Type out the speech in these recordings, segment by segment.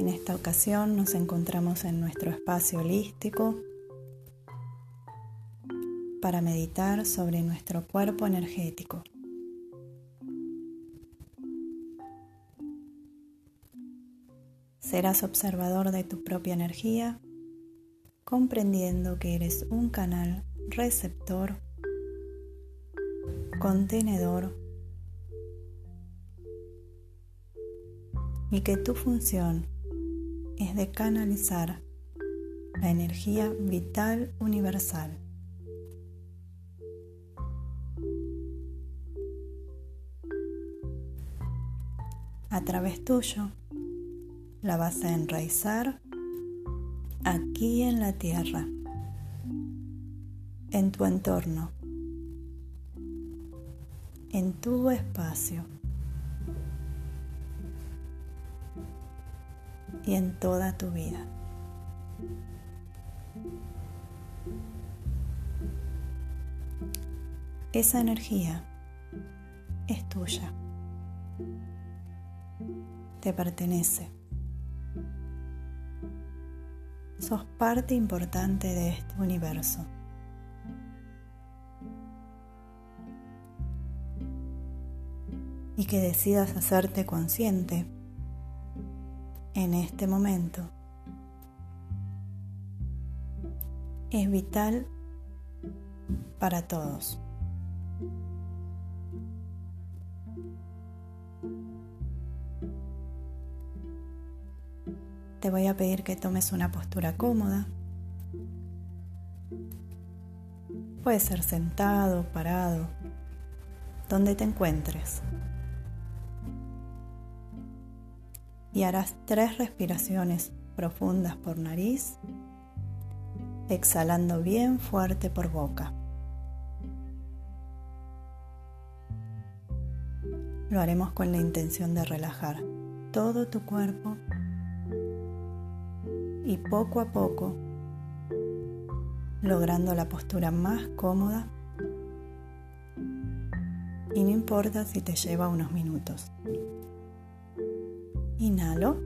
En esta ocasión nos encontramos en nuestro espacio holístico para meditar sobre nuestro cuerpo energético. Serás observador de tu propia energía, comprendiendo que eres un canal receptor, contenedor y que tu función es de canalizar la energía vital universal. A través tuyo la vas a enraizar aquí en la tierra, en tu entorno, en tu espacio y en toda tu vida. Esa energía es tuya, te pertenece. sos parte importante de este universo. Y que decidas hacerte consciente en este momento es vital para todos. Te voy a pedir que tomes una postura cómoda. Puede ser sentado, parado, donde te encuentres. Y harás tres respiraciones profundas por nariz, exhalando bien fuerte por boca. Lo haremos con la intención de relajar todo tu cuerpo y poco a poco, logrando la postura más cómoda, y no importa si te lleva unos minutos. Inhalo.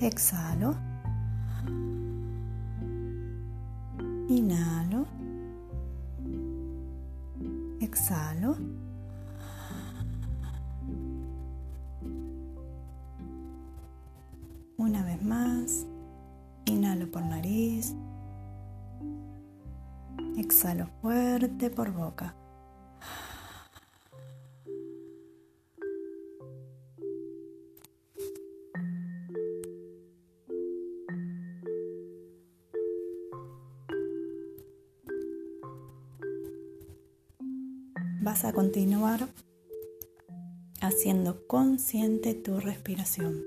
Exhalo. Inhalo. Exhalo. Una vez más, inhalo por nariz, exhalo fuerte por boca. Vas a continuar haciendo consciente tu respiración.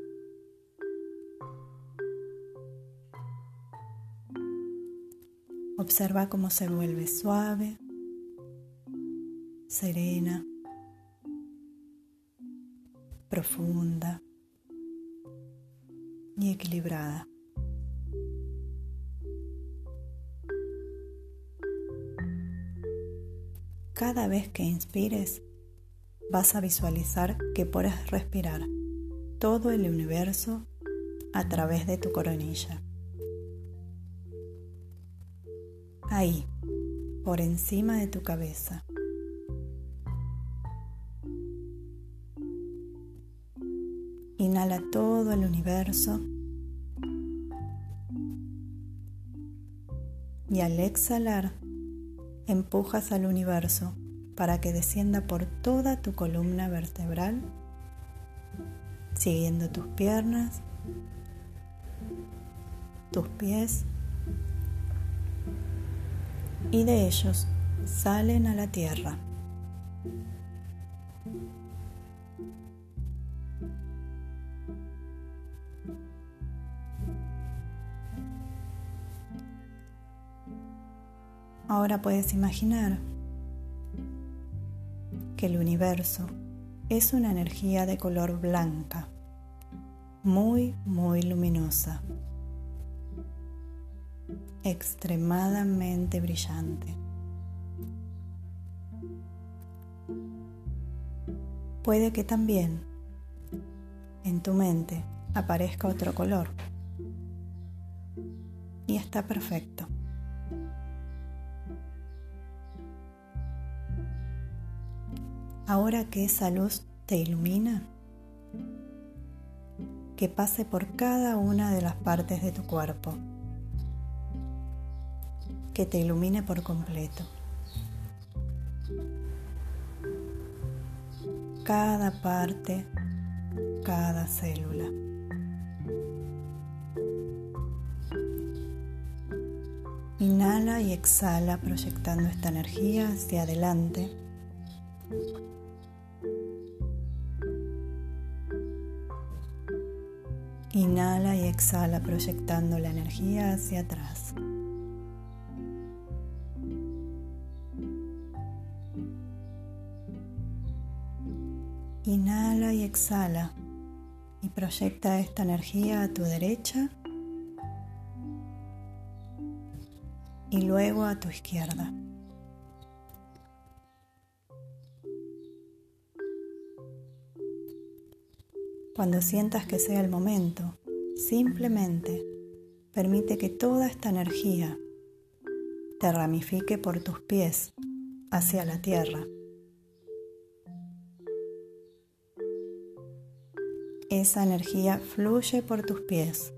Observa cómo se vuelve suave, serena, profunda y equilibrada. Cada vez que inspires, vas a visualizar que puedes respirar todo el universo a través de tu coronilla. ahí, por encima de tu cabeza. Inhala todo el universo y al exhalar empujas al universo para que descienda por toda tu columna vertebral, siguiendo tus piernas, tus pies y de ellos salen a la tierra. Ahora puedes imaginar que el universo es una energía de color blanca, muy, muy luminosa extremadamente brillante. Puede que también en tu mente aparezca otro color. Y está perfecto. Ahora que esa luz te ilumina, que pase por cada una de las partes de tu cuerpo, que te ilumine por completo. Cada parte, cada célula. Inhala y exhala proyectando esta energía hacia adelante Inhala y exhala proyectando la energía hacia atrás. Inhala y exhala y proyecta esta energía a tu derecha y luego a tu izquierda. Cuando sientas que sea el momento, simplemente permite que toda esta energía te ramifique por tus pies hacia la tierra. Esa energía fluye por tus pies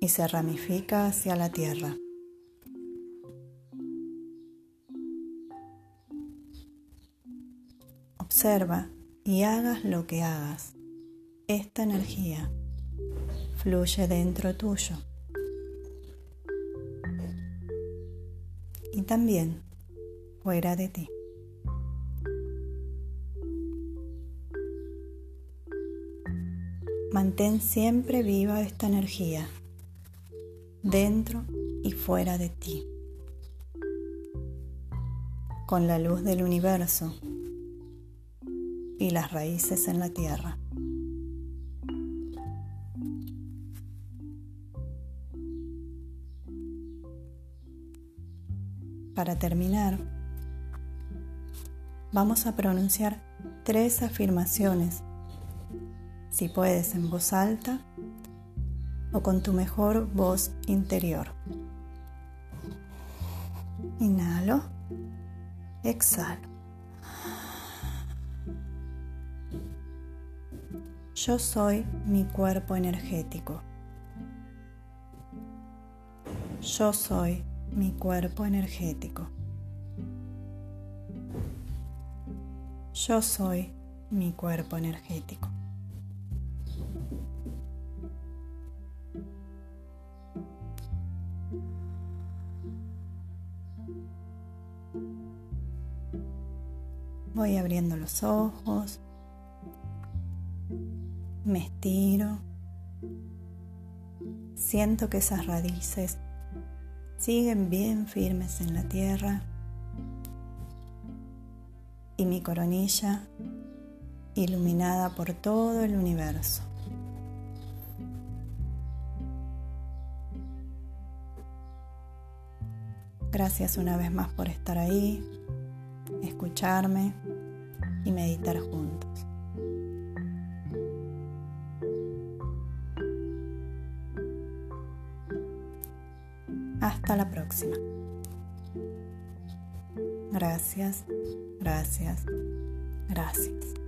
y se ramifica hacia la tierra. Observa y hagas lo que hagas, esta energía fluye dentro tuyo. Y también fuera de ti. Mantén siempre viva esta energía dentro y fuera de ti, con la luz del universo y las raíces en la tierra. Para terminar, vamos a pronunciar tres afirmaciones, si puedes en voz alta o con tu mejor voz interior. Inhalo, exhalo. Yo soy mi cuerpo energético. Yo soy mi cuerpo energético. Yo soy mi cuerpo energético. Voy abriendo los ojos me estiro, siento que esas raíces siguen bien firmes en la tierra y mi coronilla iluminada por todo el universo. Gracias una vez más por estar ahí, escucharme y meditar juntos. Hasta la próxima. Gracias, gracias, gracias.